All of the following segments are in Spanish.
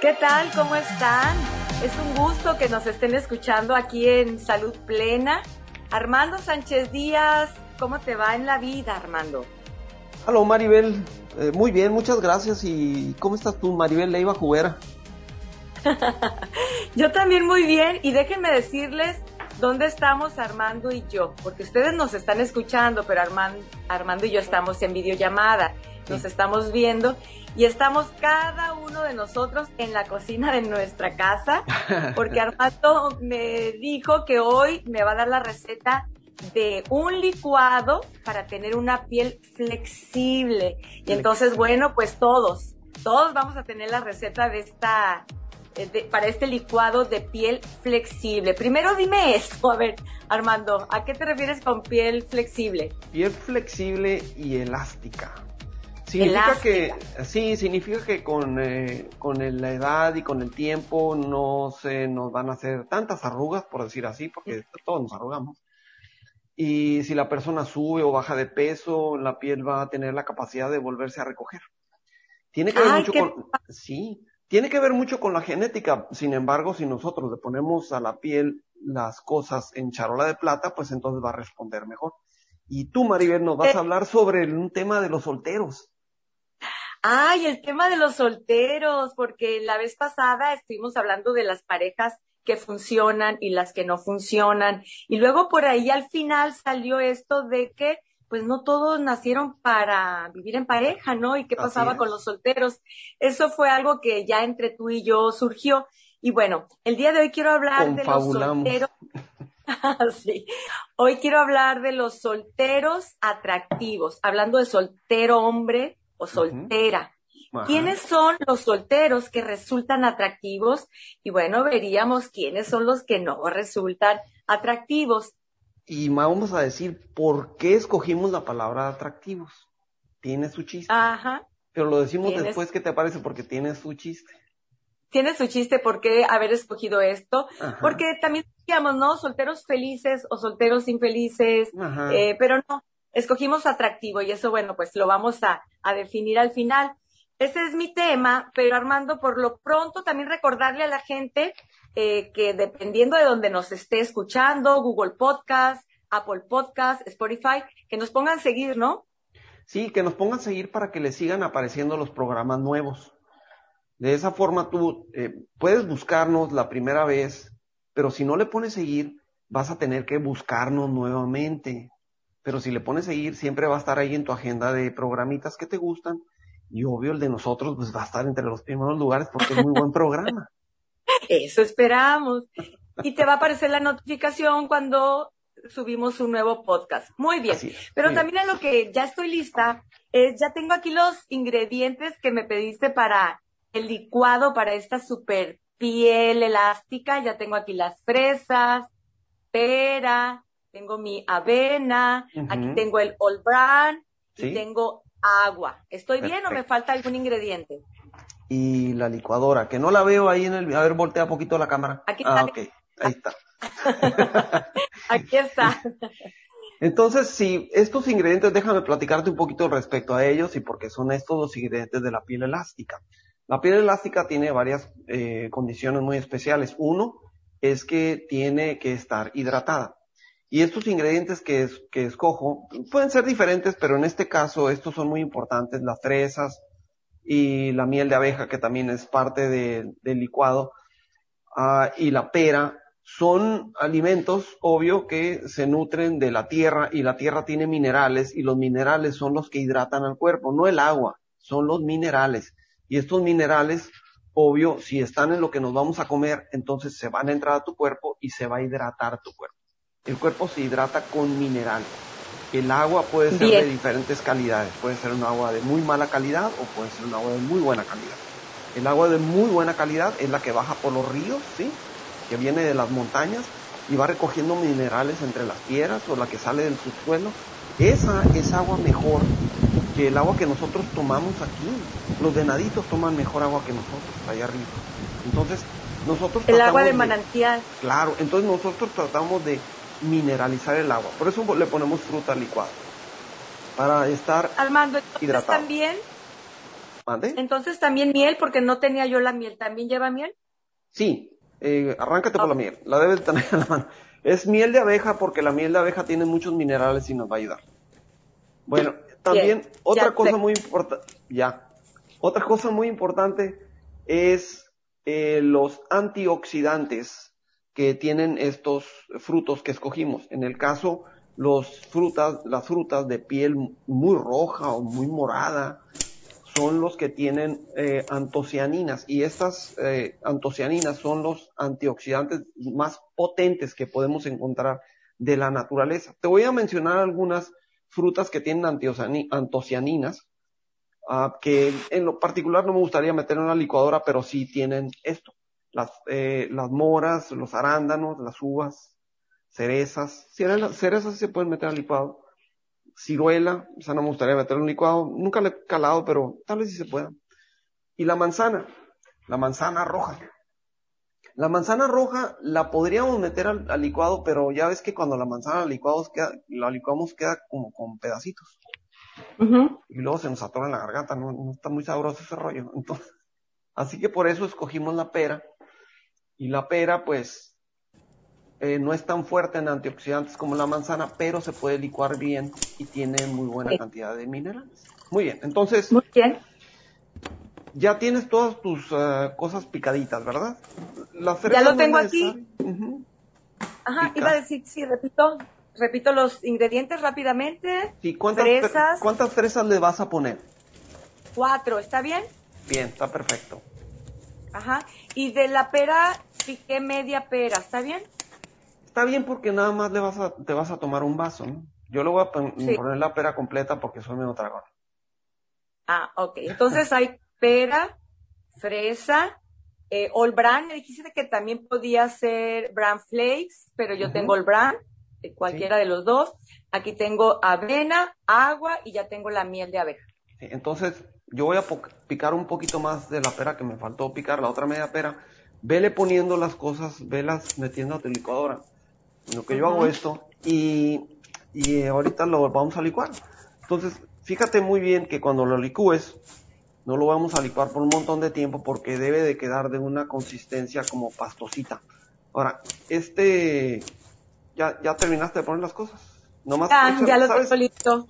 ¿Qué tal? ¿Cómo están? Es un gusto que nos estén escuchando aquí en Salud Plena. Armando Sánchez Díaz, ¿cómo te va en la vida, Armando? Hola Maribel, eh, muy bien, muchas gracias. ¿Y cómo estás tú, Maribel Leiva Juguera? yo también muy bien y déjenme decirles dónde estamos Armando y yo, porque ustedes nos están escuchando, pero Armando, Armando y yo estamos en videollamada, nos estamos viendo y estamos cada uno de nosotros en la cocina de nuestra casa, porque Armando me dijo que hoy me va a dar la receta de un licuado para tener una piel flexible. Y entonces, bueno, pues todos, todos vamos a tener la receta de esta, eh, para este licuado de piel flexible. Primero dime esto, a ver, Armando, ¿a qué te refieres con piel flexible? Piel flexible y elástica. Significa que, sí, significa que con, eh, con la edad y con el tiempo no se nos van a hacer tantas arrugas, por decir así, porque todos nos arrugamos. Y si la persona sube o baja de peso, la piel va a tener la capacidad de volverse a recoger. Tiene que ver mucho con, sí, tiene que ver mucho con la genética. Sin embargo, si nosotros le ponemos a la piel las cosas en charola de plata, pues entonces va a responder mejor. Y tú, Maribel, nos vas a hablar sobre un tema de los solteros. Ay, el tema de los solteros, porque la vez pasada estuvimos hablando de las parejas que funcionan y las que no funcionan. Y luego por ahí al final salió esto de que pues no todos nacieron para vivir en pareja, ¿no? Y qué pasaba con los solteros. Eso fue algo que ya entre tú y yo surgió. Y bueno, el día de hoy quiero hablar de los solteros. sí. Hoy quiero hablar de los solteros atractivos, hablando de soltero hombre, o soltera. ¿Quiénes son los solteros que resultan atractivos? Y bueno, veríamos quiénes son los que no resultan atractivos. Y vamos a decir por qué escogimos la palabra atractivos. Tiene su chiste. Ajá. Pero lo decimos después, ¿qué te parece? Porque tiene su chiste. Tiene su chiste por qué haber escogido esto. Porque también decíamos, ¿no? Solteros felices o solteros infelices. Eh, pero no, escogimos atractivo y eso, bueno, pues lo vamos a, definir al final. Ese es mi tema, pero Armando, por lo pronto también recordarle a la gente eh, que dependiendo de donde nos esté escuchando, Google Podcast, Apple Podcast, Spotify, que nos pongan seguir, ¿no? Sí, que nos pongan seguir para que les sigan apareciendo los programas nuevos. De esa forma tú eh, puedes buscarnos la primera vez, pero si no le pones seguir, vas a tener que buscarnos nuevamente pero si le pones seguir, siempre va a estar ahí en tu agenda de programitas que te gustan. Y obvio, el de nosotros, pues va a estar entre los primeros lugares porque es muy buen programa. Eso esperamos. Y te va a aparecer la notificación cuando subimos un nuevo podcast. Muy bien. Pero también a lo que ya estoy lista es, ya tengo aquí los ingredientes que me pediste para el licuado, para esta super piel elástica. Ya tengo aquí las fresas, pera, tengo mi avena, aquí tengo el All Brand y tengo agua. ¿Estoy bien o me falta algún ingrediente? Y la licuadora, que no la veo ahí en el... A ver, voltea un poquito la cámara. Aquí está. Ah, ok. Ahí está. aquí está. Entonces, si estos ingredientes, déjame platicarte un poquito respecto a ellos y porque son estos los ingredientes de la piel elástica. La piel elástica tiene varias eh, condiciones muy especiales. Uno es que tiene que estar hidratada. Y estos ingredientes que, escojo pueden ser diferentes, pero en este caso estos son muy importantes, las fresas y la miel de abeja, que también es parte del licuado, ah, y la pera, son alimentos, obvio, que se nutren de la tierra y la tierra tiene minerales y los minerales son los que hidratan al cuerpo, no el agua, son los minerales. Y estos minerales, obvio, si están en lo que nos vamos a comer, entonces se van a entrar a tu cuerpo y se va a hidratar tu cuerpo. El cuerpo se hidrata con mineral. El agua puede ser de diferentes calidades. Puede ser un agua de muy mala calidad o puede ser un agua de muy buena calidad. El agua de muy buena calidad es la que baja por los ríos, ¿sí? Que viene de las montañas y va recogiendo minerales entre las piedras o la que sale del subsuelo. Esa es agua mejor que el agua que nosotros tomamos aquí. Los venaditos toman mejor agua que nosotros allá arriba. Entonces, nosotros... El agua de manantial. claro, entonces nosotros tratamos de mineralizar el agua. Por eso le ponemos fruta licuada. Para estar Armando, entonces también ¿Mande? Entonces también miel, porque no tenía yo la miel. ¿También lleva miel? Sí, eh, arráncate por la miel. La debes tener en la mano. Es miel de abeja porque la miel de abeja tiene muchos minerales y nos va a ayudar. Bueno, también Bien, otra ya cosa muy importante, ya. Otra cosa muy importante es eh, los antioxidantes que tienen estos frutos que escogimos. En el caso, los frutas, las frutas de piel muy roja o muy morada son los que tienen eh, antocianinas y estas eh, antocianinas son los antioxidantes más potentes que podemos encontrar de la naturaleza. Te voy a mencionar algunas frutas que tienen antocianinas, ah, que en lo particular no me gustaría meter en una licuadora, pero sí tienen esto. Las, eh, las moras, los arándanos, las uvas, cerezas. Cerezas, cerezas se pueden meter al licuado. Ciruela, esa no me gustaría meter en un licuado. Nunca le he calado, pero tal vez sí se pueda. Y la manzana, la manzana roja. La manzana roja la podríamos meter al, al licuado, pero ya ves que cuando la manzana la licuamos queda, la licuamos queda como con pedacitos. Y luego se nos atora en la garganta, no, no está muy sabroso ese rollo. Entonces, así que por eso escogimos la pera. Y la pera, pues, eh, no es tan fuerte en antioxidantes como la manzana, pero se puede licuar bien y tiene muy buena Sí. cantidad de minerales. Muy bien, entonces Muy bien. ya tienes todas tus eh, cosas picaditas, ¿verdad? Las Ya lo tengo aquí. Ajá, iba a decir, sí, repito, repito los ingredientes rápidamente. Sí, ¿cuántas, fre-. ¿cuántas fresas le vas a poner? Cuatro, ¿está bien? Bien, está perfecto. Ajá. Y de la pera, piqué media pera, ¿está bien? Está bien porque nada más le vas a, te vas a tomar un vaso, ¿no? Yo le voy a pon- Sí. poner la pera completa porque soy medio tragón. Ah, ok. Entonces hay pera, fresa, eh, All Bran. Me dijiste que también podía ser Bran Flakes, pero yo Ujú. tengo All Bran, eh, cualquiera de los dos. Aquí tengo avena, agua y ya tengo la miel de abeja. Sí, Entonces, yo voy a picar un poquito más de la pera que me faltó picar, la otra media pera. Vele poniendo las cosas, velas metiendo a tu licuadora. En lo que yo hago esto y, y ahorita lo vamos a licuar. Entonces, fíjate muy bien que cuando lo licúes, no lo vamos a licuar por un montón de tiempo porque debe de quedar de una consistencia como pastosita. Ahora, este, ya, ya terminaste de poner las cosas. Nomás, Ah, échale, ya lo ¿sabes? tengo listo.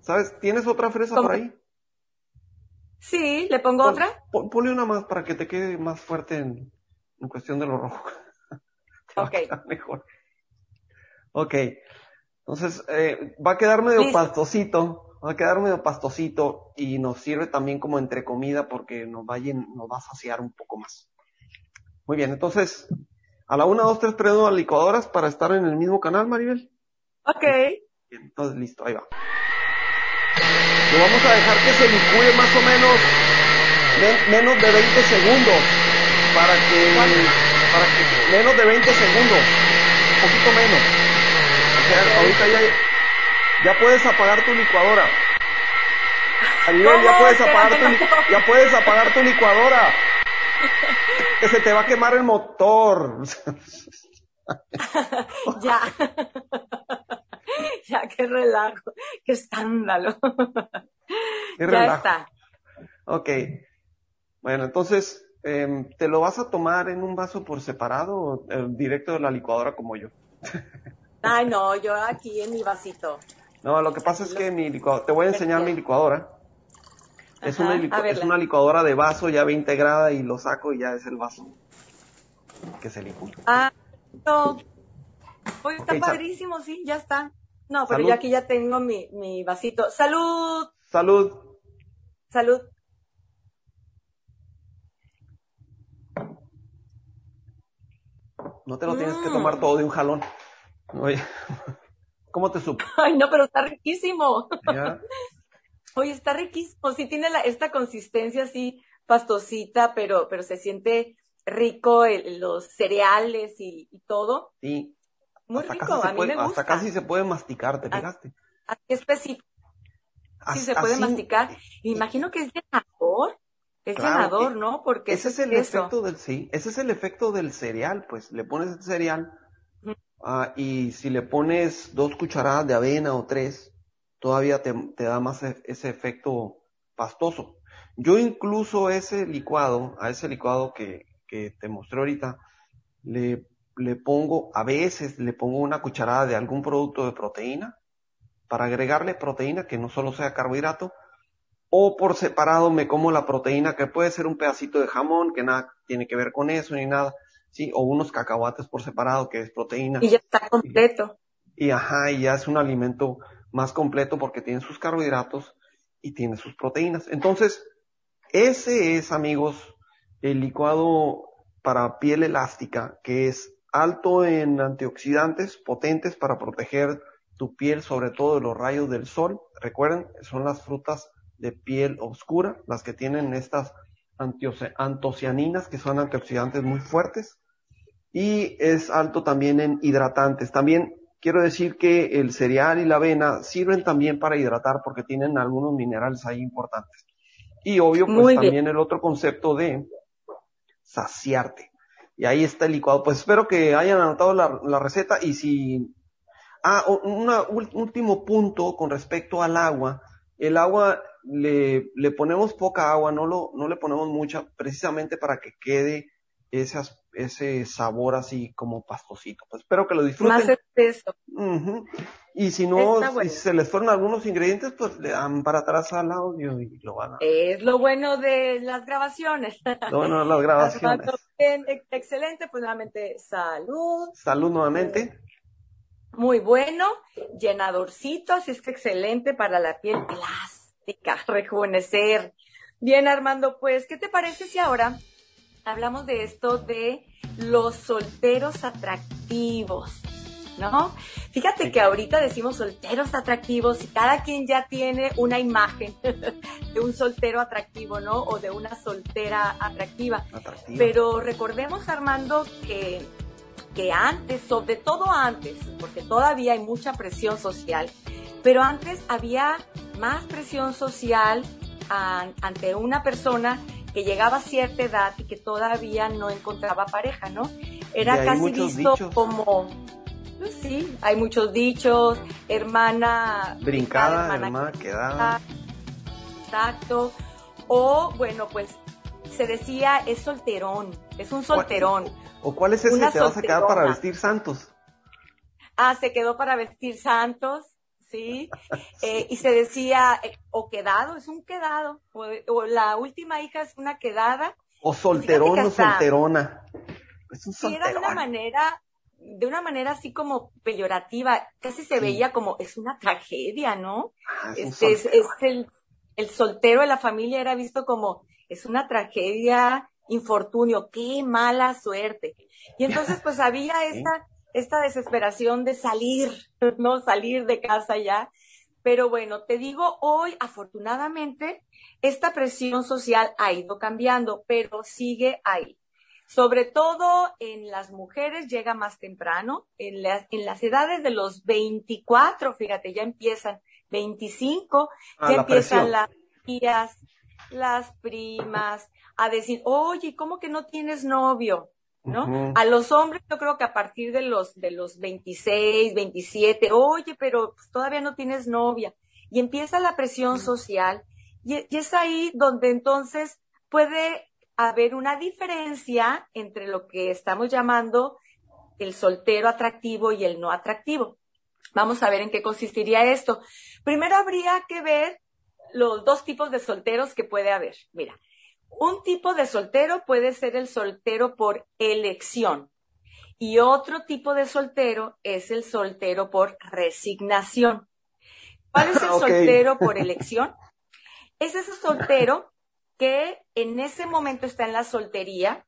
¿Sabes? ¿Tienes otra fresa ¿Cómo? por ahí? Sí, ¿le pongo Pon- otra? pon- ponle una más para que te quede más fuerte en, en cuestión de lo rojo. Ok. mejor. Ok. Entonces, eh, va a quedar medio Listo. pastosito. Va a quedar medio pastosito y nos sirve también como entre comida porque nos va a, nos va a saciar un poco más. Muy bien, entonces, a la una, dos, tres, prendo las licuadoras para estar en el mismo canal, Maribel. Ok. Bien, entonces listo, ahí va. Lo vamos a dejar que se licúe más o menos men- menos de 20 segundos para que para que menos de 20 segundos, un poquito menos. O sea, ahorita ya ya puedes apagar tu licuadora. Ariel, ya puedes apagar tu ya puedes apagar tu licuadora. Que se te va a quemar el motor. Ya. ya, qué relajo, qué escándalo. Qué ya está. Ok. Bueno, entonces, em, ¿te lo vas a tomar en un vaso por separado o eh, directo de la licuadora como yo? Ay, no, yo aquí en mi vasito. No, lo que pasa es que mi licuadora, te voy a enseñar mi licuadora. Es Ajá, una, licu- es una licuadora de vaso ya bien integrada y lo saco y ya es el vaso que se licúa. Ah, no. Oye, está padrísimo, sí, ya está. No, pero Salud. yo aquí ya tengo mi, mi vasito. ¡Salud! Salud. ¡Salud! No te lo tienes que Mm. tomar todo de un jalón. Oye, ¿cómo te supo? Ay, no, pero está riquísimo. ¿Ya? Oye, está riquísimo. Sí tiene la, esta consistencia así pastosita, pero, pero se siente rico el- los cereales y, y todo. Sí. Muy hasta rico, casi se a mí puede, me gusta. hasta casi se puede masticar, ¿te fijaste? Así específico. Sí, se puede así- masticar. Imagino que es llenador. Es Claro, llenador, ¿no? Porque Ese es el eso. efecto del sí, ese es el efecto del cereal, pues le pones el cereal ah, y si le pones dos cucharadas de avena o tres, todavía te, te da más e- ese efecto pastoso. Yo incluso ese licuado, a ese licuado que, que te mostré ahorita, le, le pongo, a veces le pongo una cucharada de algún producto de proteína para agregarle proteína que no solo sea carbohidrato, o por separado me como la proteína que puede ser un pedacito de jamón que nada tiene que ver con eso ni nada, sí, o unos cacahuates por separado que es proteína. Y ya está completo. Y, y ajá, y ya es un alimento más completo porque tiene sus carbohidratos y tiene sus proteínas. Entonces, ese es, amigos, el licuado para piel elástica, que es alto en antioxidantes potentes para proteger tu piel sobre todo de los rayos del sol. Recuerden, son las frutas de piel oscura, las que tienen estas antocianinas, que son antioxidantes muy fuertes. Y es alto también en hidratantes. También quiero decir que el cereal y la avena sirven también para hidratar porque tienen algunos minerales ahí importantes. Y obvio, pues también el otro concepto de saciarte. Y ahí está el licuado. Pues espero que hayan anotado la, receta y si... Ah, un último punto con respecto al agua. El agua le, le ponemos poca agua, no, lo, no le ponemos mucha, precisamente para que quede esas, ese sabor así como pastosito. Pues espero que lo disfruten. Más espeso. Y si no, si se les fueron algunos ingredientes, pues le dan para atrás al audio y lo van a... Es lo bueno de las grabaciones. Lo bueno de las grabaciones. excelente, pues nuevamente salud. Salud nuevamente. Muy bueno, llenadorcito, así es que excelente para la piel plástica, rejuvenecer. Bien, Armando, pues, ¿qué te parece si ahora hablamos de esto de los solteros atractivos? ¿no? Fíjate que ahorita decimos solteros atractivos y cada quien ya tiene una imagen de un soltero atractivo, ¿no? O de una soltera atractiva. Pero recordemos, Armando, que, que antes, sobre todo antes, porque todavía hay mucha presión social, pero antes había más presión social ante una persona que llegaba a cierta edad y que todavía no encontraba pareja, ¿no? Era casi visto como pues sí, hay muchos dichos, hermana brincada, hermana, quedada. Exacto. O bueno, pues se decía es solterón, es un solterón. ¿O cuál es ese que te vas a quedar para vestir santos? Ah, se quedó para vestir santos, sí. Eh, y se decía, eh, o quedado, es un quedado. O, la última hija es una quedada. O solterón o solterona. Es un solterón. era de una manera de una manera así como peyorativa, casi se veía como, es una tragedia, ¿no? Ah, este, es, el, el soltero de la familia era visto como, es una tragedia, infortunio, qué mala suerte. Y entonces pues había esta, esta desesperación de salir, ¿no? Salir de casa ya. Pero bueno, te digo, hoy afortunadamente esta presión social ha ido cambiando, pero sigue ahí. Sobre todo en las mujeres llega más temprano, en, en las edades de los 24, fíjate, ya empiezan, 25, ah, ya empiezan las tías, las primas, a decir, oye, ¿cómo que no tienes novio? ¿No? A los hombres yo creo que a partir de los, de los 26, 27, oye, pero pues, todavía no tienes novia. Y empieza la presión social y, y es ahí donde entonces puede haber una diferencia entre lo que estamos llamando el soltero atractivo y el no atractivo. Vamos a ver en qué consistiría esto. Primero habría que ver los dos tipos de solteros que puede haber. Mira, un tipo de soltero puede ser el soltero por elección y otro tipo de soltero es el soltero por resignación. ¿Cuál es el soltero por elección? Es ese soltero que en ese momento está en la soltería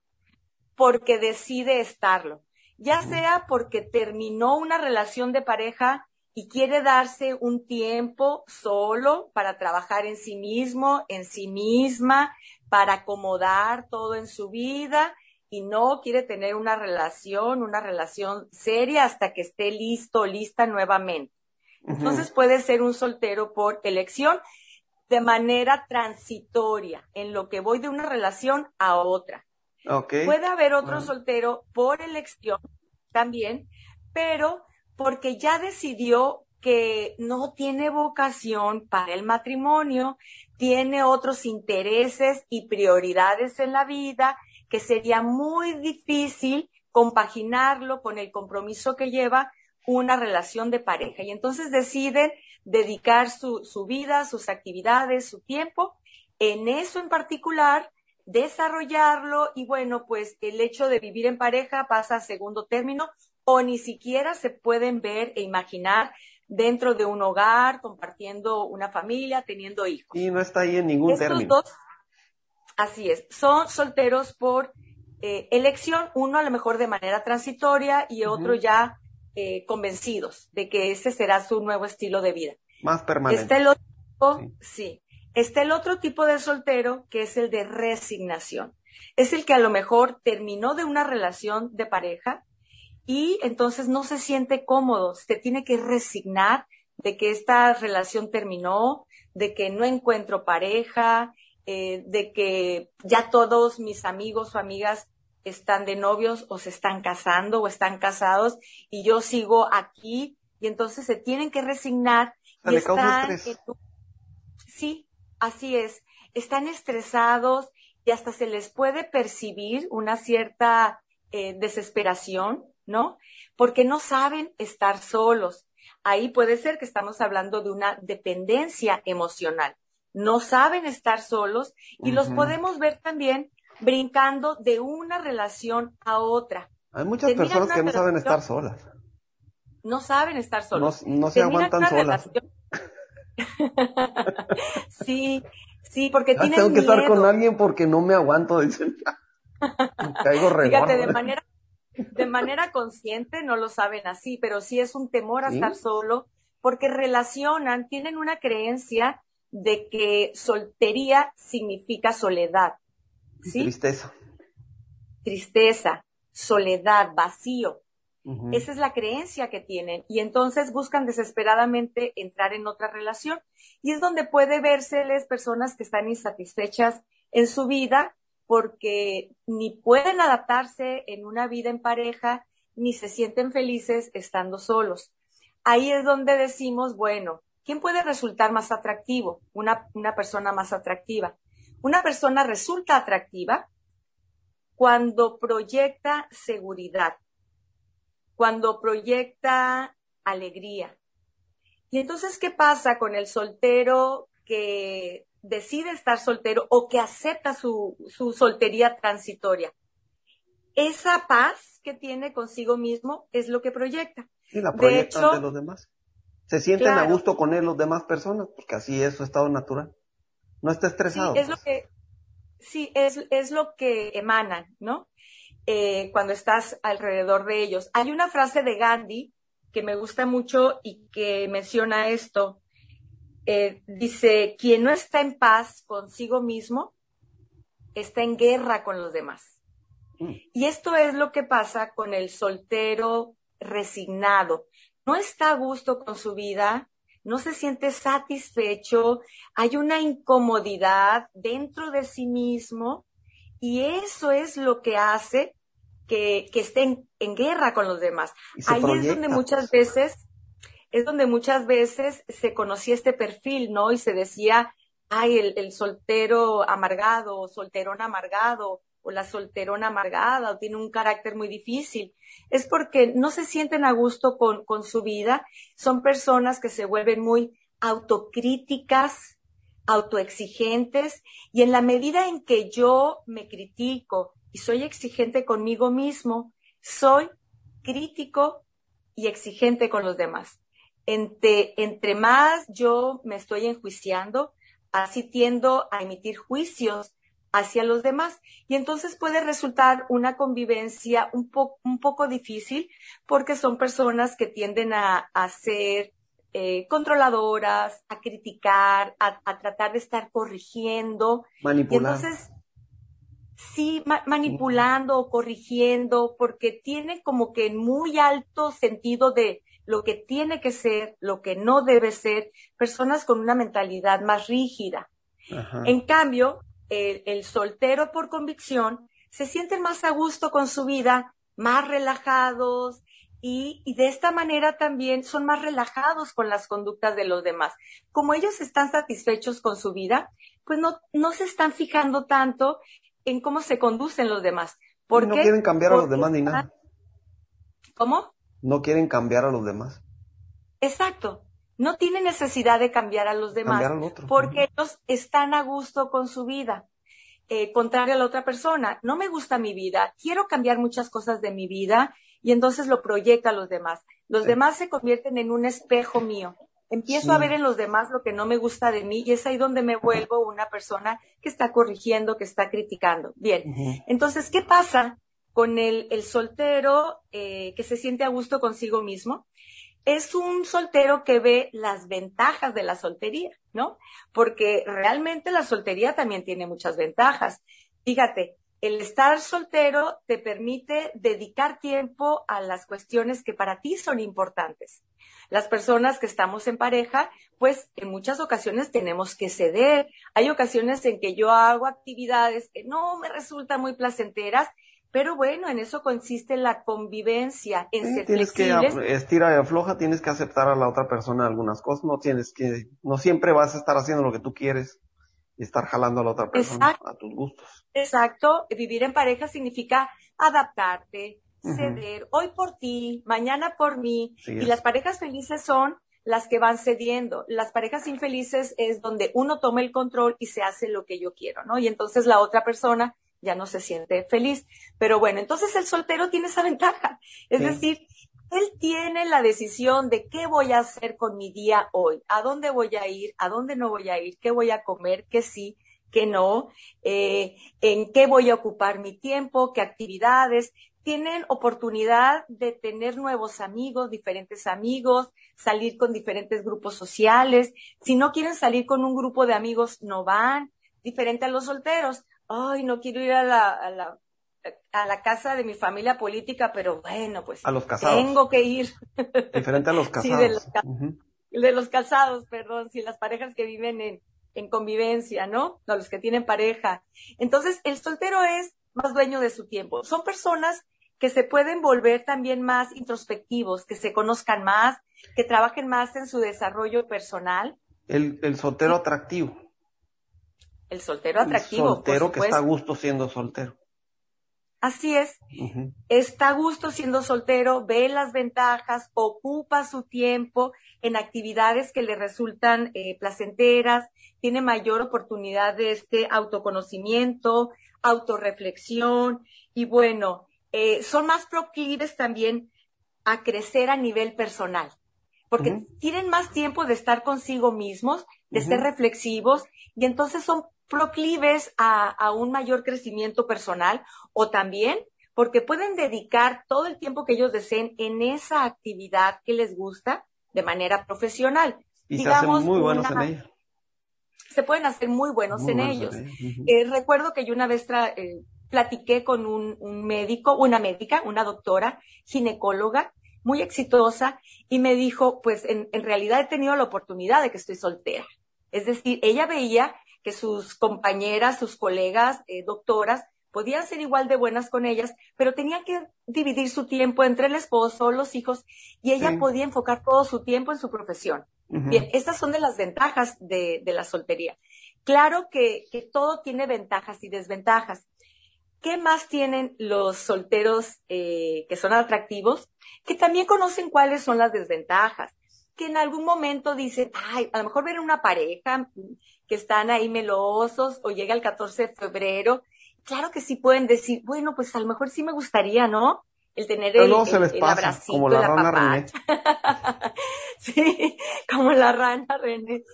porque decide estarlo, ya sea porque terminó una relación de pareja y quiere darse un tiempo solo para trabajar en sí mismo, en sí misma, para acomodar todo en su vida y no quiere tener una relación, una relación seria hasta que esté listo, lista nuevamente. Entonces puede ser un soltero por elección de manera transitoria, en lo que voy de una relación a otra. Puede haber otro soltero por elección también, pero porque ya decidió que no tiene vocación para el matrimonio, tiene otros intereses y prioridades en la vida que sería muy difícil compaginarlo con el compromiso que lleva una relación de pareja. Y entonces deciden dedicar su, su vida, sus actividades, su tiempo en eso en particular, desarrollarlo y bueno, pues el hecho de vivir en pareja pasa a segundo término o ni siquiera se pueden ver e imaginar dentro de un hogar, compartiendo una familia, teniendo hijos. Y no está ahí en ningún Estos término. dos, así es, son solteros por eh, elección, uno a lo mejor de manera transitoria y otro ya eh, convencidos de que ese será su nuevo estilo de vida. Más permanente. Está el otro, sí. sí. Está el otro tipo de soltero que es el de resignación. Es el que a lo mejor terminó de una relación de pareja y entonces no se siente cómodo, se tiene que resignar de que esta relación terminó, de que no encuentro pareja, eh, de que ya todos mis amigos o amigas están de novios o se están casando o están casados y yo sigo aquí y entonces se tienen que resignar y están, sí, así es, están estresados y hasta se les puede percibir una cierta eh, desesperación, ¿no? Porque no saben estar solos. Ahí puede ser que estamos hablando de una dependencia emocional. No saben estar solos y uh -huh. los podemos ver también brincando de una relación a otra. Hay muchas Terminan personas que no saben estar solas. No saben estar solos. No, no se Terminan aguantan solas. sí, sí, porque tienen tengo que miedo. estar con alguien porque no me aguanto, dicen. Caigo Fíjate, de manera, de manera consciente no lo saben así, pero sí es un temor a ¿Sí? estar solo porque relacionan, tienen una creencia de que soltería significa soledad. ¿sí? Tristeza. Tristeza, soledad, vacío. Esa es la creencia que tienen y entonces buscan desesperadamente entrar en otra relación y es donde puede vérseles personas que están insatisfechas en su vida porque ni pueden adaptarse en una vida en pareja ni se sienten felices estando solos. Ahí es donde decimos, bueno, ¿quién puede resultar más atractivo? Una, una persona más atractiva. Una persona resulta atractiva cuando proyecta seguridad, cuando proyecta alegría. Y entonces, ¿qué pasa con el soltero que decide estar soltero o que acepta su, su soltería transitoria? Esa paz que tiene consigo mismo es lo que proyecta. Y la De proyectan de, hecho, los demás. Se sienten a gusto con él los demás personas, porque así es su estado natural. No está Sí, estresado. es lo pues. que, sí, es, es lo que emanan, ¿no? Eh, cuando estás alrededor de ellos. Hay una frase de Gandhi que me gusta mucho y que menciona esto. Eh, dice, quien no está en paz consigo mismo, está en guerra con los demás. Mm. Y esto es lo que pasa con el soltero resignado. No está a gusto con su vida, no se siente satisfecho, hay una incomodidad dentro de sí mismo y eso es lo que hace que, que esté en, en guerra con los demás. Ahí es donde muchas veces, es donde muchas veces se conocía este perfil, ¿no? Y se decía, ay, el, soltero amargado, o solterón amargado, o la solterona amargada, o tiene un carácter muy difícil. Es porque no se sienten a gusto con, con su vida. Son personas que se vuelven muy autocríticas, autoexigentes, y en la medida en que yo me critico y soy exigente conmigo mismo, soy crítico y exigente con los demás. Entre, entre más yo me estoy enjuiciando, así tiendo a emitir juicios hacia los demás. Y entonces puede resultar una convivencia un, po un poco difícil porque son personas que tienden a, a ser eh, controladoras, a criticar, a, a, tratar de estar corrigiendo. Manipular. Y entonces, sí, ma manipulando o corrigiendo porque tienen como que muy alto sentido de lo que tiene que ser, lo que no debe ser, personas con una mentalidad más rígida. Ajá. En cambio, el, el, soltero por convicción se sienten más a gusto con su vida, más relajados, y, y, de esta manera también son más relajados con las conductas de los demás. Como ellos están satisfechos con su vida, pues no, no se están fijando tanto en cómo se conducen los demás. ¿Por no quieren cambiar a los demás ni nada. ¿Cómo? No quieren cambiar a los demás. Exacto. No tienen necesidad de cambiar a los demás porque ellos están a gusto con su vida. Eh, contrario a la otra persona, no me gusta mi vida, quiero cambiar muchas cosas de mi vida y entonces lo proyecta a los demás. Los demás se convierten en un espejo mío. Empiezo a ver en los demás lo que no me gusta de mí y es ahí donde me vuelvo una persona que está corrigiendo, que está criticando. Bien, entonces, ¿qué pasa con el, soltero eh, que se siente a gusto consigo mismo? Es un soltero que ve las ventajas de la soltería, ¿no? Porque realmente la soltería también tiene muchas ventajas. Fíjate, el estar soltero te permite dedicar tiempo a las cuestiones que para ti son importantes. Las personas que estamos en pareja, pues en muchas ocasiones tenemos que ceder. Hay ocasiones en que yo hago actividades que no me resultan muy placenteras, pero bueno, en eso consiste la convivencia, en ser tienes que estira y afloja, tienes que aceptar a la otra persona algunas cosas, no tienes que, no siempre vas a estar haciendo lo que tú quieres y estar jalando a la otra persona a tus gustos. Exacto, vivir en pareja significa adaptarte, ceder, hoy por ti, mañana por mí, y las parejas felices son las que van cediendo. Las parejas infelices es donde uno toma el control y se hace lo que yo quiero, ¿no? Y entonces la otra persona ya no se siente feliz. Pero bueno, entonces el soltero tiene esa ventaja. Es decir, él tiene la decisión de qué voy a hacer con mi día hoy, a dónde voy a ir, a dónde no voy a ir, qué voy a comer, qué sí, qué no, eh, en qué voy a ocupar mi tiempo, qué actividades. Tienen oportunidad de tener nuevos amigos, diferentes amigos, salir con diferentes grupos sociales. Si no quieren salir con un grupo de amigos, no van. Diferente a los solteros. Ay, no quiero ir a la, a la a la casa de mi familia política, pero bueno, pues a los casados. tengo que ir. Diferente a los casados. Sí, de los, de los casados, perdón, sí, las parejas que viven en, en convivencia, ¿no? No, los que tienen pareja. Entonces, el soltero es más dueño de su tiempo. Son personas que se pueden volver también más introspectivos, que se conozcan más, que trabajen más en su desarrollo personal. El, el soltero atractivo. El soltero atractivo. El soltero que está a gusto siendo soltero. Así es. Está a gusto siendo soltero, ve las ventajas, ocupa su tiempo en actividades que le resultan eh, placenteras, tiene mayor oportunidad de este autoconocimiento, autorreflexión y bueno, eh, son más proclives también a crecer a nivel personal, porque tienen más tiempo de estar consigo mismos, de ser reflexivos y entonces son proclives a, un mayor crecimiento personal o también porque pueden dedicar todo el tiempo que ellos deseen en esa actividad que les gusta de manera profesional. Y se hacen muy buenos en. Se pueden hacer muy buenos en ellos. Eh, recuerdo que yo una vez eh, platiqué con un, un, médico, una médica, una doctora, ginecóloga, muy exitosa, y me dijo, pues en, en realidad he tenido la oportunidad de que estoy soltera. Es decir, ella veía que sus compañeras, sus colegas, eh, doctoras, podían ser igual de buenas con ellas, pero tenía que dividir su tiempo entre el esposo, los hijos, y ella podía enfocar todo su tiempo en su profesión. Bien, estas son de las ventajas de, de la soltería. Claro que, que, todo tiene ventajas y desventajas. ¿Qué más tienen los solteros eh, que son atractivos? Que también conocen cuáles son las desventajas. Que en algún momento dicen, ay, a lo mejor ven una pareja que están ahí melosos o llega el 14 de febrero, claro que sí pueden decir, bueno, pues a lo mejor sí me gustaría, ¿no? El tener el, se les pasa, como la, rana René. sí, como la rana René.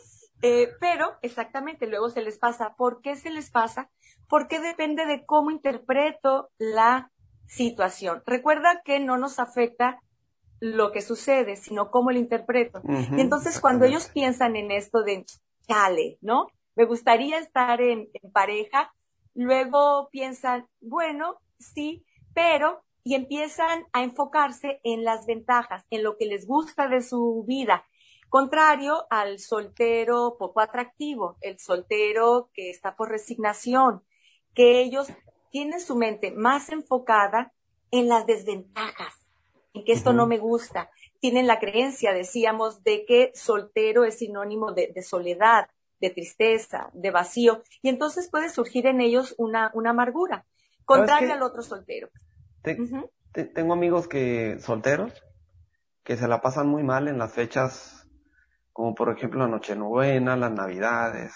Eh, pero exactamente, luego se les pasa. ¿Por qué se les pasa? Porque depende de cómo interpreto la situación. Recuerda que no nos afecta lo que sucede, sino cómo lo interpreto. y entonces cuando ellos piensan en esto de, chale, ¿no? Me gustaría estar en, pareja. Luego piensan, bueno, sí, pero, y empiezan a enfocarse en las ventajas, en lo que les gusta de su vida. Contrario al soltero poco atractivo, el soltero que está por resignación, que ellos tienen su mente más enfocada en las desventajas. En que esto no me gusta. Tienen la creencia, decíamos, de que soltero es sinónimo de, soledad, de tristeza, de vacío, y entonces puede surgir en ellos una, una amargura, contraria al otro soltero. tengo amigos que solteros que se la pasan muy mal en las fechas como por ejemplo la Nochebuena, las Navidades,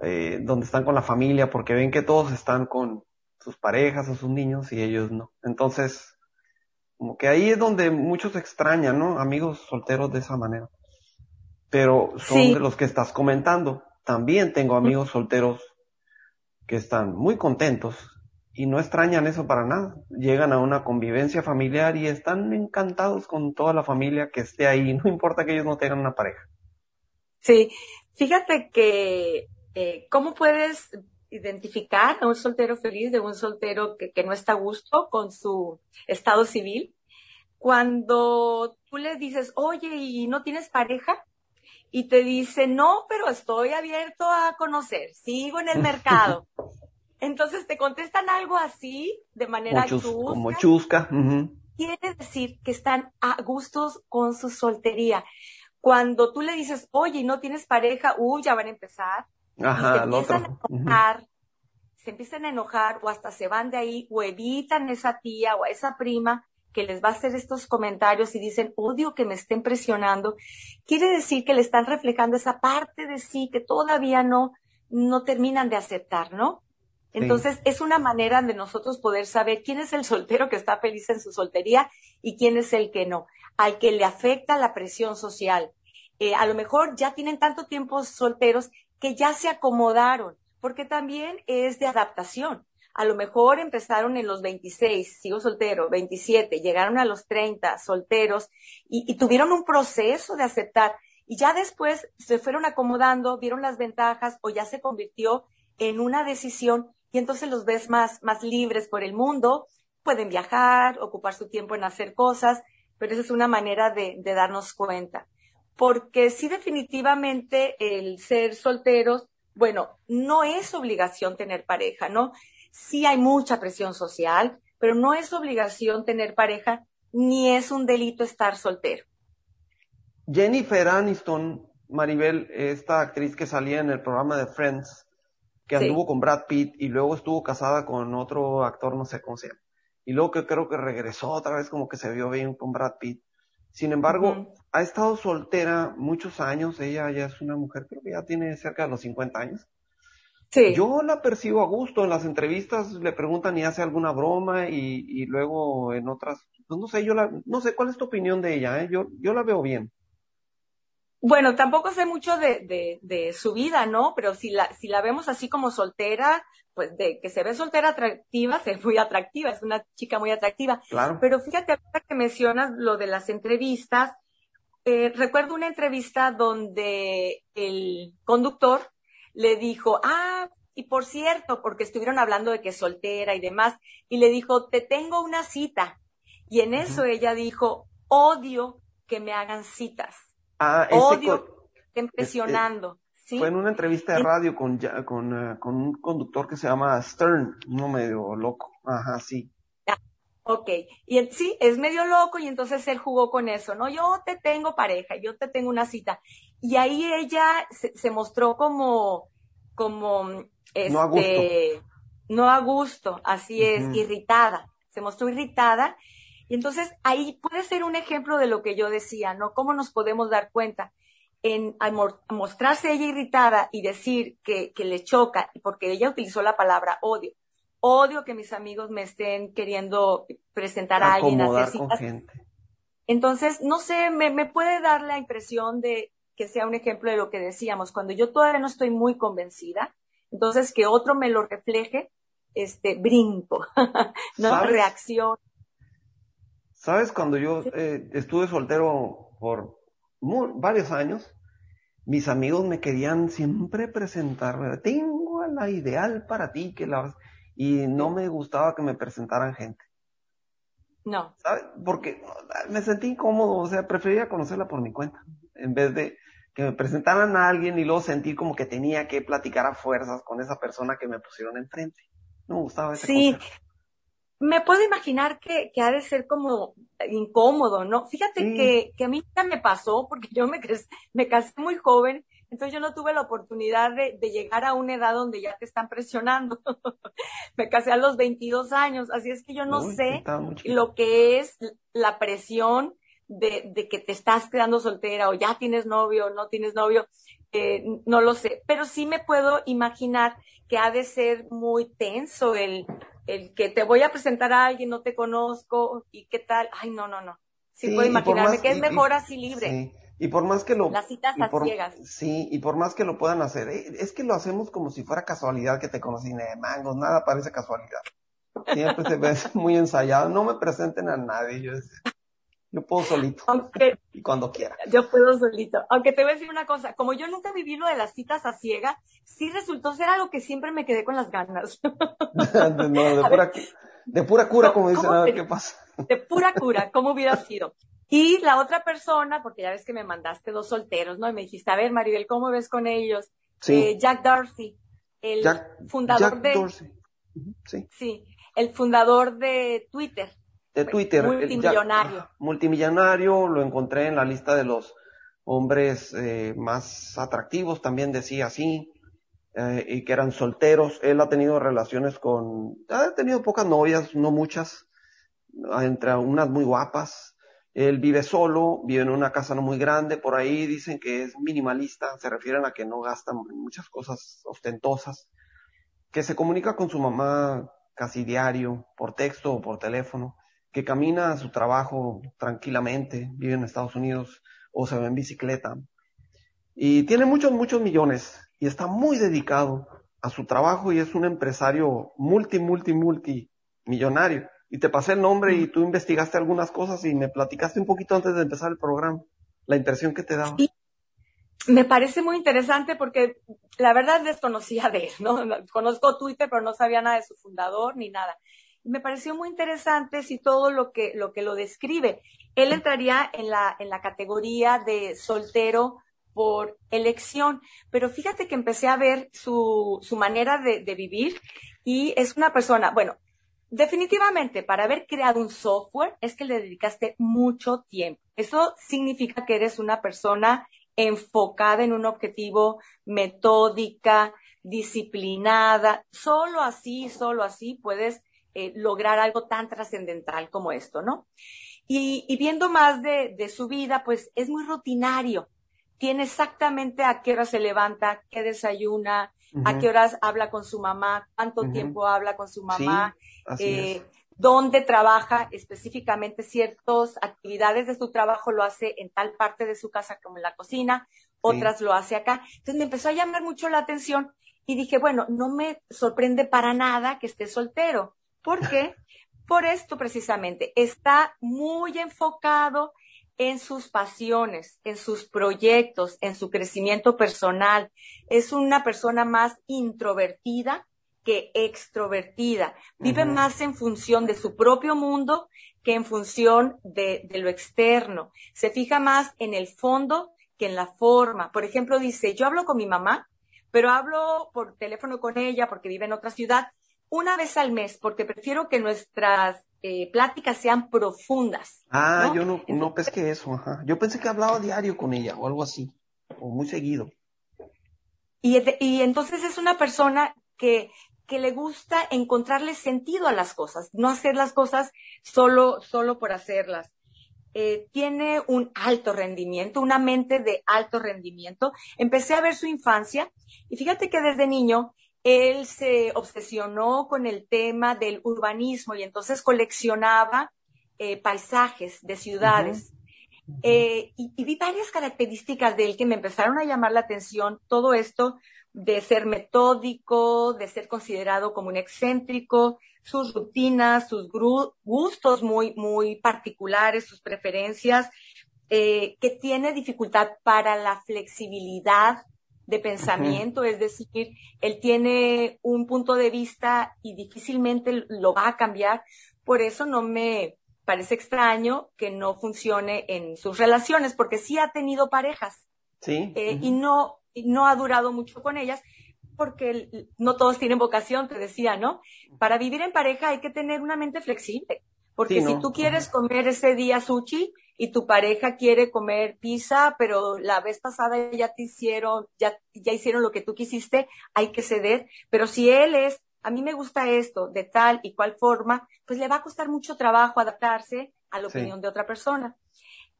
eh, donde están con la familia porque ven que todos están con sus parejas o sus niños y ellos no. Entonces, como que ahí es donde muchos extrañan, ¿no? Amigos solteros de esa manera. Pero son de los que estás comentando. También tengo amigos solteros que están muy contentos y no extrañan eso para nada. Llegan a una convivencia familiar y están encantados con toda la familia que esté ahí, no importa que ellos no tengan una pareja. Sí, fíjate que eh, ¿cómo puedes identificar a un soltero feliz de un soltero que, no está a gusto con su estado civil? Cuando tú le dices, oye, ¿y no tienes pareja? Y te dice, no, pero estoy abierto a conocer, sigo en el mercado. Entonces te contestan algo así, de manera chusca. Como chusca. Quiere decir que están a gustos con su soltería. Cuando tú le dices, oye, ¿y no tienes pareja? Uy, ya van a empezar Ajá, se empiezan a enojar, se empiezan a enojar o hasta se van de ahí o evitan a esa tía o a esa prima que les va a hacer estos comentarios y dicen, odio que me estén presionando, quiere decir que le están reflejando esa parte de sí que todavía no, no terminan de aceptar, ¿no? Entonces, es una manera de nosotros poder saber quién es el soltero que está feliz en su soltería y quién es el que no, al que le afecta la presión social. Eh, a lo mejor ya tienen tanto tiempo solteros que ya se acomodaron, porque también es de adaptación. A lo mejor empezaron en los 26, sigo soltero, 27, llegaron a los 30 solteros y, tuvieron un proceso de aceptar y ya después se fueron acomodando, vieron las ventajas o ya se convirtió en una decisión y entonces los ves más, más libres por el mundo, pueden viajar, ocupar su tiempo en hacer cosas, pero esa es una manera de, de darnos cuenta porque sí definitivamente el ser solteros, bueno, no es obligación tener pareja, ¿no? Sí hay mucha presión social, pero no es obligación tener pareja, ni es un delito estar soltero. Jennifer Aniston, Maribel, esta actriz que salía en el programa de Friends, que anduvo con Brad Pitt y luego estuvo casada con otro actor, no sé cómo se llama. Y luego que creo que regresó otra vez como que se vio bien con Brad Pitt. Sin embargo, ha estado soltera muchos años, ella ya es una mujer, creo que ya tiene cerca de los 50 años. Sí. Yo la percibo a gusto, en las entrevistas le preguntan y hace alguna broma y, y luego en otras, pues no sé, yo la, no sé, ¿cuál es tu opinión de ella? Eh? Yo, yo la veo bien. Bueno, tampoco sé mucho de, de, de, su vida, ¿no? Pero si la, si la vemos así como soltera, pues de que se ve soltera atractiva, se ve muy atractiva, es una chica muy atractiva. Claro. Pero fíjate, ahora que mencionas lo de las entrevistas, eh, recuerdo una entrevista donde el conductor le dijo, ah, y por cierto, porque estuvieron hablando de que es soltera y demás, y le dijo, te tengo una cita. Y en eso ella dijo, odio que me hagan citas. Ah, Odio que estén Fue en una entrevista de radio con, con, eh, con un conductor que se llama Stern, uno medio loco. Ajá, sí. Ok, y sí, es medio loco y entonces él jugó con eso, ¿no? Yo te tengo pareja, yo te tengo una cita. Y ahí ella se, mostró como, como, este, no a gusto, este, no a gusto así es, irritada. Se mostró irritada y entonces ahí puede ser un ejemplo de lo que yo decía, ¿no? ¿Cómo nos podemos dar cuenta? En mostrarse ella irritada y decir que, que le choca, porque ella utilizó la palabra odio. Odio que mis amigos me estén queriendo presentar a alguien, hacer citas. Entonces, no sé, me, me puede dar la impresión de que sea un ejemplo de lo que decíamos. Cuando yo todavía no estuve muy convencida, entonces que otro me lo refleje, este, brinco, no reacción ¿Sabes? Cuando yo eh, estuve soltero por varios años, mis amigos me querían siempre presentar, tengo a la ideal para ti, que la... y no me gustaba que me presentaran gente. No. ¿Sabes? Porque me sentí incómodo, o sea, prefería conocerla por mi cuenta, en vez de que me presentaran a alguien y luego sentir como que tenía que platicar a fuerzas con esa persona que me pusieron enfrente. No me gustaba ese Sí, me puedo imaginar que, que ha de ser como incómodo, ¿no? Fíjate que, que a mí ya me pasó porque yo me, me casé muy joven, entonces yo no tuve la oportunidad de, de llegar a una edad donde ya te están presionando. me casé a los 22 años, así es que yo no sé lo que es la presión de, de, que te estás quedando soltera o ya tienes novio o no tienes novio, eh, no lo sé, pero sí me puedo imaginar que ha de ser muy tenso el, el que te voy a presentar a alguien, no te conozco y qué tal. Ay, no, no, no. Sí, puedo imaginarme que es mejor así libre. Sí. Y por más que lo... Las citas a ciegas. Sí, y por más que lo puedan hacer, eh, es que lo hacemos como si fuera casualidad que te conocí de mangos, nada parece casualidad. Siempre se ve muy ensayado, no me presenten a nadie, yo yo puedo solito. Aunque, y cuando quiera. Yo puedo solito. Aunque te voy a decir una cosa, como yo nunca viví lo de las citas a ciega, sí resultó ser algo que siempre me quedé con las ganas. de, pura, cura, como dicen, a ver qué pasa. De pura cura, ¿cómo hubiera sido? Y la otra persona, porque ya ves que me mandaste dos solteros, ¿no? Y me dijiste, a ver, Maribel, ¿cómo ves con ellos? Sí. Eh, Jack Darcy, el fundador de... Sí. sí, el fundador de Twitter. De Twitter. Multimillonario. multimillonario, lo encontré en la lista de los hombres eh, más atractivos, también decía así, eh, y que eran solteros. Él ha tenido relaciones con, ha tenido pocas novias, no muchas, entre unas muy guapas, él vive solo, vive en una casa no muy grande, por ahí dicen que es minimalista, se refieren a que no gasta muchas cosas ostentosas, que se comunica con su mamá casi diario, por texto o por teléfono, que camina a su trabajo tranquilamente, vive en Estados Unidos o se ve en bicicleta. Y tiene muchos, muchos millones y está muy dedicado a su trabajo y es un empresario multi, multi, multi millonario y te pasé el nombre y tú investigaste algunas cosas y me platicaste un poquito antes de empezar el programa, la impresión que te daba. Me parece muy interesante porque la verdad desconocía de él, ¿no? Conozco Twitter, pero no sabía nada de su fundador ni nada. Me pareció muy interesante si todo lo que, lo que lo describe. Él entraría en la, en la categoría de soltero por elección, pero fíjate que empecé a ver su, su manera de, de vivir y es una persona, bueno, Definitivamente, para haber creado un software es que le dedicaste mucho tiempo. Eso significa que eres una persona enfocada en un objetivo, metódica, disciplinada. Solo así, solo así puedes eh, lograr algo tan trascendental como esto, ¿no? Y, viendo más de, de, su vida, pues es muy rutinario. Tiene exactamente a qué hora se levanta, qué desayuna, a qué horas habla con su mamá, cuánto tiempo habla con su mamá, eh, dónde trabaja específicamente ciertas actividades de su trabajo lo hace en tal parte de su casa como en la cocina, otras lo hace acá. Entonces me empezó a llamar mucho la atención y dije, bueno, no me sorprende para nada que esté soltero. ¿Por qué? Por esto precisamente, está muy enfocado en sus pasiones, en sus proyectos, en su crecimiento personal. Es una persona más introvertida que extrovertida. Vive más en función de su propio mundo que en función de, de, lo externo. Se fija más en el fondo que en la forma. Por ejemplo, dice, yo hablo con mi mamá, pero hablo por teléfono con ella porque vive en otra ciudad una vez al mes, porque prefiero que nuestras eh, pláticas sean profundas. Ah, yo no, no pesqué eso, ajá. Yo pensé que hablaba diario con ella o algo así, o muy seguido. Y, y entonces es una persona que, que le gusta encontrarle sentido a las cosas, no hacer las cosas solo, solo por hacerlas. Eh, tiene un alto rendimiento, una mente de alto rendimiento. Empecé a ver su infancia y fíjate que desde niño él se obsesionó con el tema del urbanismo y entonces coleccionaba eh, paisajes de ciudades. Eh, y, vi varias características de él que me empezaron a llamar la atención. Todo esto de ser metódico, de ser considerado como un excéntrico, sus rutinas, sus gustos muy, muy particulares, sus preferencias, eh, que tiene dificultad para la flexibilidad de pensamiento, es decir, él tiene un punto de vista y difícilmente lo va a cambiar. Por eso no me parece extraño que no funcione en sus relaciones, porque sí ha tenido parejas. Sí. Eh, y no, no ha durado mucho con ellas, porque no todos tienen vocación, te decía, ¿no? Para vivir en pareja hay que tener una mente flexible, porque si tú quieres comer ese día sushi y tu pareja quiere comer pizza, pero la vez pasada ya te hicieron, ya, ya hicieron lo que tú quisiste, hay que ceder. Pero si él es, a mí me gusta esto, de tal y cual forma, pues le va a costar mucho trabajo adaptarse a la opinión de otra persona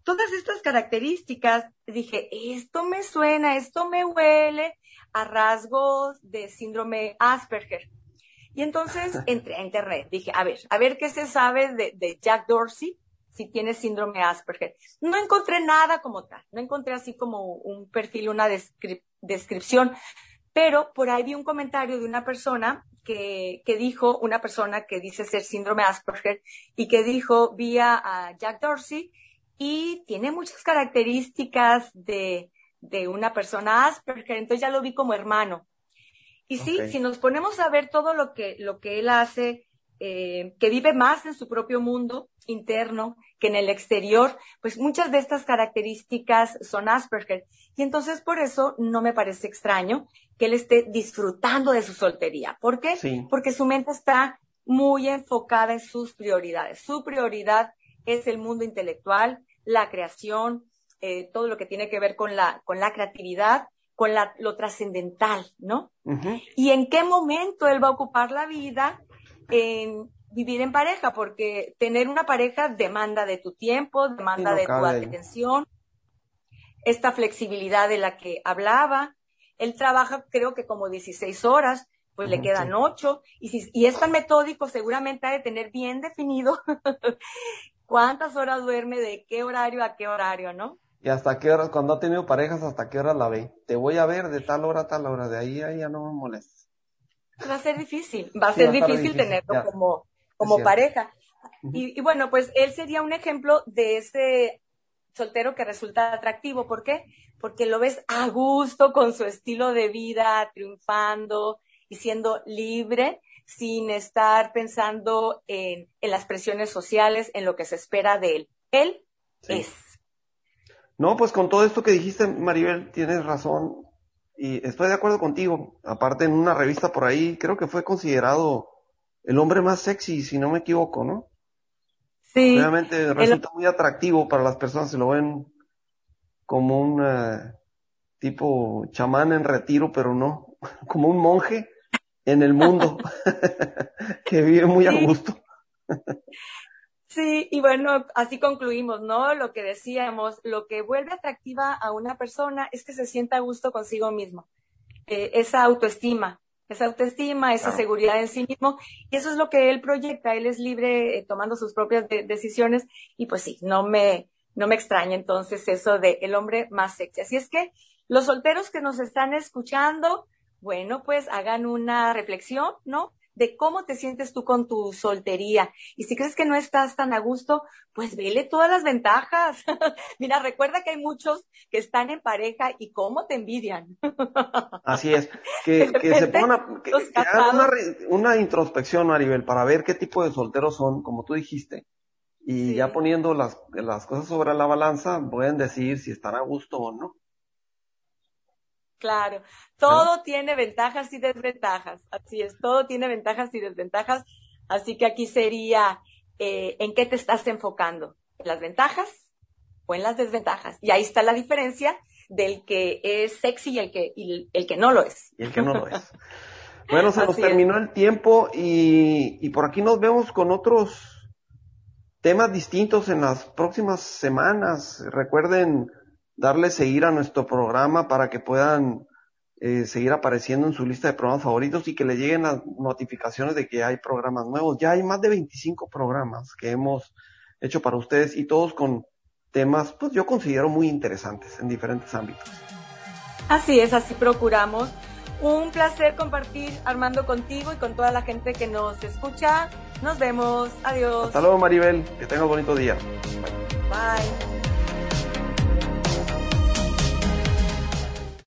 todas estas características, dije, esto me suena, esto me huele a rasgos de síndrome Asperger. Y entonces entré a internet, dije, a ver, a ver qué se sabe de, Jack Dorsey si tiene síndrome Asperger. No encontré nada como tal, no encontré así como un perfil, una descripción, pero por ahí vi un comentario de una persona que, que, dijo, una persona que dice ser síndrome Asperger, y que dijo, vía a Jack Dorsey, y tiene muchas características de, de una persona Asperger, entonces ya lo vi como hermano. Y sí, si nos ponemos a ver todo lo que, lo que él hace, eh, que vive más en su propio mundo interno que en el exterior, pues muchas de estas características son Asperger. Y entonces por eso no me parece extraño que él esté disfrutando de su soltería. ¿Por qué? Porque su mente está muy enfocada en sus prioridades. Su prioridad es el mundo intelectual, la creación, eh, todo lo que tiene que ver con la, con la creatividad, con la, lo trascendental, ¿no? Y en qué momento él va a ocupar la vida en vivir en pareja, porque tener una pareja demanda de tu tiempo, demanda de tu atención, esta flexibilidad de la que hablaba. Él trabaja creo que como 16 horas, pues le quedan 8, y, si, y es tan metódico, seguramente ha de tener bien definido cuántas horas duerme, de qué horario a qué horario, ¿no? Y hasta qué horas, cuando ha tenido parejas, hasta qué hora la ve. Te voy a ver de tal hora a tal hora, de ahí a ya no me molestes. Va a ser difícil, va a ser difícil, tenerlo como, como pareja. y, y, bueno, pues él sería un ejemplo de ese soltero que resulta atractivo. ¿Por qué? Porque lo ves a gusto con su estilo de vida, triunfando y siendo libre sin estar pensando en, las presiones sociales, en lo que se espera de él. Él es. No, pues con todo esto que dijiste, Maribel, tienes razón y estoy de acuerdo contigo. Aparte, en una revista por ahí, creo que fue considerado el hombre más sexy, si no me equivoco, ¿no? Sí. Obviamente resulta muy atractivo para las personas, se lo ven como un eh, tipo chamán en retiro, pero no, como un monje en el mundo, que vive muy a gusto. Sí, y bueno, así concluimos, ¿no? Lo que decíamos, lo que vuelve atractiva a una persona es que se sienta a gusto consigo mismo. Eh, esa autoestima, esa autoestima, esa seguridad en sí mismo, y eso es lo que él proyecta, él es libre eh, tomando sus propias decisiones, y pues sí, no me, no me extraña entonces eso de el hombre más sexy. Así es que los solteros que nos están escuchando, bueno, pues hagan una reflexión, ¿no? De cómo te sientes tú con tu soltería. Y si crees que no estás tan a gusto, pues vele todas las ventajas. Mira, recuerda que hay muchos que están en pareja y cómo te envidian. Así es. Que, que se pongan que, hagan una, una, introspección, Maribel, para ver qué tipo de solteros son, como tú dijiste. Y ya poniendo las, las cosas sobre la balanza, pueden decir si están a gusto o no. Claro, todo tiene ventajas y desventajas, así es, todo tiene ventajas y desventajas, así que aquí sería eh, en qué te estás enfocando, en las ventajas o en las desventajas. Y ahí está la diferencia del que es sexy y el que, el que no lo es. Y el que no lo es. Bueno, se nos terminó el tiempo y, y por aquí nos vemos con otros temas distintos en las próximas semanas. Recuerden darle seguir a nuestro programa para que puedan eh, seguir apareciendo en su lista de programas favoritos y que le lleguen las notificaciones de que hay programas nuevos. Ya hay más de 25 programas que hemos hecho para ustedes y todos con temas, pues yo considero muy interesantes en diferentes ámbitos. Así es, así procuramos. Un placer compartir, Armando, contigo y con toda la gente que nos escucha. Nos vemos. Adiós. Hasta luego, Maribel. Que tengas bonito día. Bye.